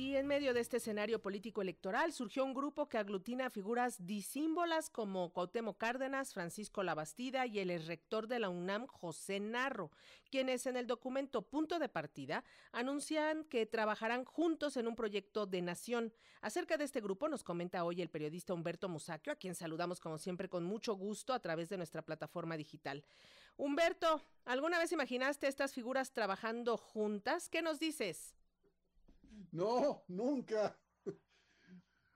Y en medio de este escenario político electoral surgió un grupo que aglutina figuras disímbolas como Cuauhtémoc Cárdenas, Francisco Labastida y el rector de la UNAM, José Narro, quienes en el documento Punto de Partida anuncian que trabajarán juntos en un proyecto de nación. Acerca de este grupo nos comenta hoy el periodista Humberto Musaquio, a quien saludamos como siempre con mucho gusto a través de nuestra plataforma digital. Humberto, ¿alguna vez imaginaste estas figuras trabajando juntas? ¿Qué nos dices? No, nunca.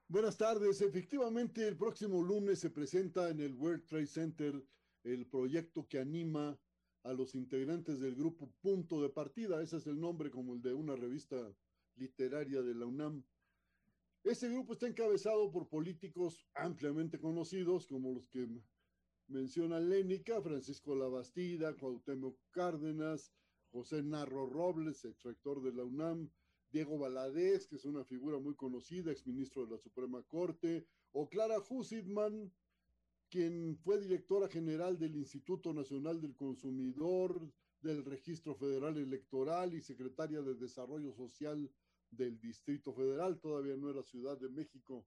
Buenas tardes. Efectivamente, el próximo lunes se presenta en el World Trade Center el proyecto que anima a los integrantes del grupo Punto de Partida. Ese es el nombre como el de una revista literaria de la UNAM. Ese grupo está encabezado por políticos ampliamente conocidos, como los que menciona Lénica, Francisco Labastida, Cuauhtémoc Cárdenas, José Narro Robles, ex rector de la UNAM, Diego Valadez, que es una figura muy conocida, exministro de la Suprema Corte, o Clara Hussitman, quien fue directora general del Instituto Nacional del Consumidor, del Registro Federal Electoral y secretaria de Desarrollo Social del Distrito Federal, todavía no era Ciudad de México.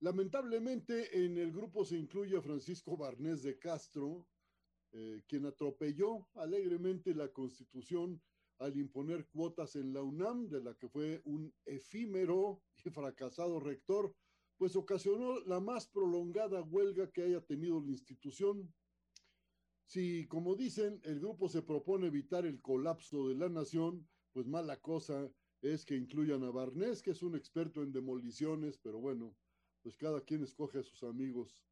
Lamentablemente en el grupo se incluye a Francisco Barnés de Castro, eh, quien atropelló alegremente la constitución al imponer cuotas en la UNAM, de la que fue un efímero y fracasado rector, pues ocasionó la más prolongada huelga que haya tenido la institución. Si, como dicen, el grupo se propone evitar el colapso de la nación, pues mala cosa es que incluyan a Barnés, que es un experto en demoliciones, pero bueno, pues cada quien escoge a sus amigos.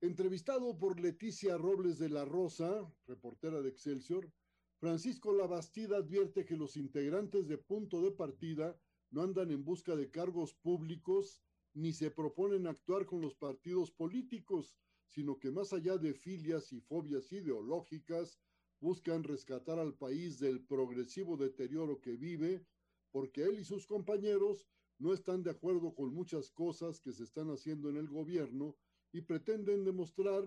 Entrevistado por Leticia Robles de la Rosa, reportera de Excelsior, Francisco Labastida advierte que los integrantes de punto de partida no andan en busca de cargos públicos ni se proponen actuar con los partidos políticos, sino que más allá de filias y fobias ideológicas, buscan rescatar al país del progresivo deterioro que vive, porque él y sus compañeros no están de acuerdo con muchas cosas que se están haciendo en el gobierno y pretenden demostrar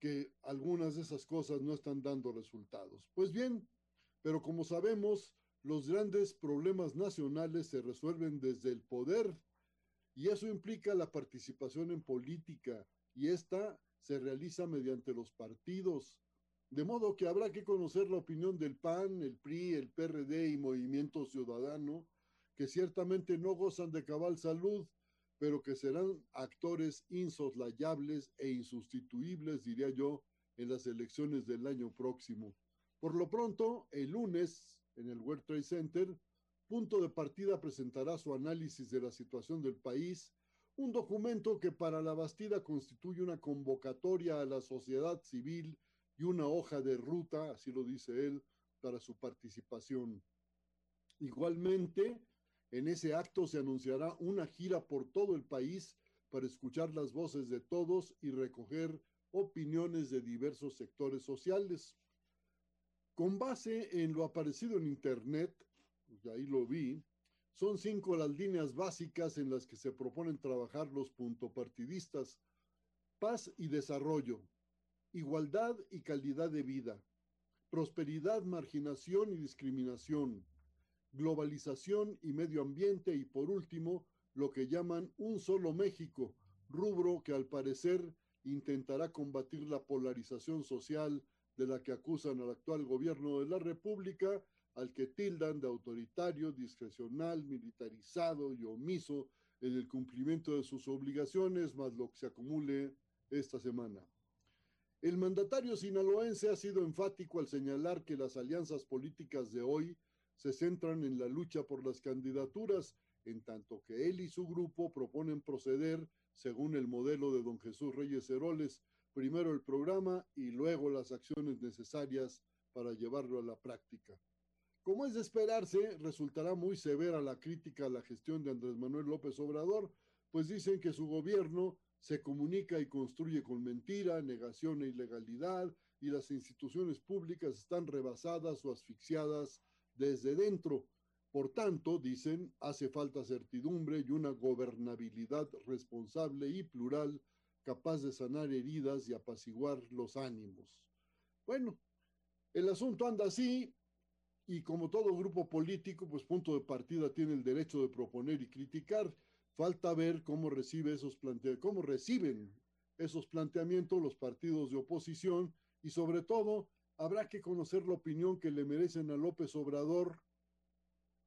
que algunas de esas cosas no están dando resultados. Pues bien, pero como sabemos, los grandes problemas nacionales se resuelven desde el poder y eso implica la participación en política y esta se realiza mediante los partidos. De modo que habrá que conocer la opinión del PAN, el PRI, el PRD y Movimiento Ciudadano, que ciertamente no gozan de cabal salud, pero que serán actores insoslayables e insustituibles, diría yo, en las elecciones del año próximo. Por lo pronto, el lunes, en el World Trade Center, punto de partida presentará su análisis de la situación del país, un documento que para la Bastida constituye una convocatoria a la sociedad civil y una hoja de ruta, así lo dice él, para su participación. Igualmente, en ese acto se anunciará una gira por todo el país para escuchar las voces de todos y recoger opiniones de diversos sectores sociales. Con base en lo aparecido en Internet, y ahí lo vi, son cinco las líneas básicas en las que se proponen trabajar los puntopartidistas. Paz y desarrollo, igualdad y calidad de vida, prosperidad, marginación y discriminación, globalización y medio ambiente y por último lo que llaman un solo México, rubro que al parecer intentará combatir la polarización social de la que acusan al actual gobierno de la República, al que tildan de autoritario, discrecional, militarizado y omiso en el cumplimiento de sus obligaciones, más lo que se acumule esta semana. El mandatario sinaloense ha sido enfático al señalar que las alianzas políticas de hoy se centran en la lucha por las candidaturas, en tanto que él y su grupo proponen proceder según el modelo de don Jesús Reyes Heroles, primero el programa y luego las acciones necesarias para llevarlo a la práctica. Como es de esperarse, resultará muy severa la crítica a la gestión de Andrés Manuel López Obrador, pues dicen que su gobierno se comunica y construye con mentira, negación e ilegalidad, y las instituciones públicas están rebasadas o asfixiadas desde dentro. Por tanto, dicen, hace falta certidumbre y una gobernabilidad responsable y plural capaz de sanar heridas y apaciguar los ánimos. Bueno, el asunto anda así y como todo grupo político, pues punto de partida tiene el derecho de proponer y criticar. Falta ver cómo recibe esos cómo reciben esos planteamientos los partidos de oposición y sobre todo habrá que conocer la opinión que le merecen a López Obrador,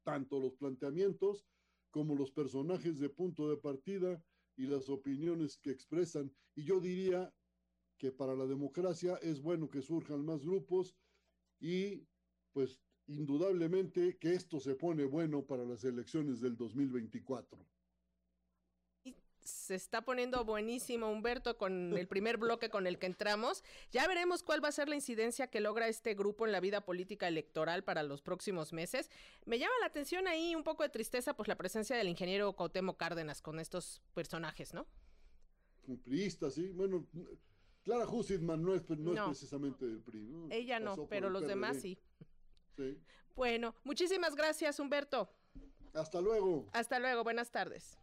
tanto los planteamientos como los personajes de punto de partida y las opiniones que expresan. Y yo diría que para la democracia es bueno que surjan más grupos y pues indudablemente que esto se pone bueno para las elecciones del 2024 se está poniendo buenísimo, Humberto, con el primer bloque con el que entramos. Ya veremos cuál va a ser la incidencia que logra este grupo en la vida política electoral para los próximos meses. Me llama la atención ahí un poco de tristeza, pues la presencia del ingeniero Cautemo Cárdenas con estos personajes, ¿no? Priista, sí. Bueno, Clara Hussitman no es, no, es precisamente del PRI. ¿no? Ella no, pero los demás sí. Sí. Bueno, muchísimas gracias, Humberto. Hasta luego. Hasta luego, buenas tardes.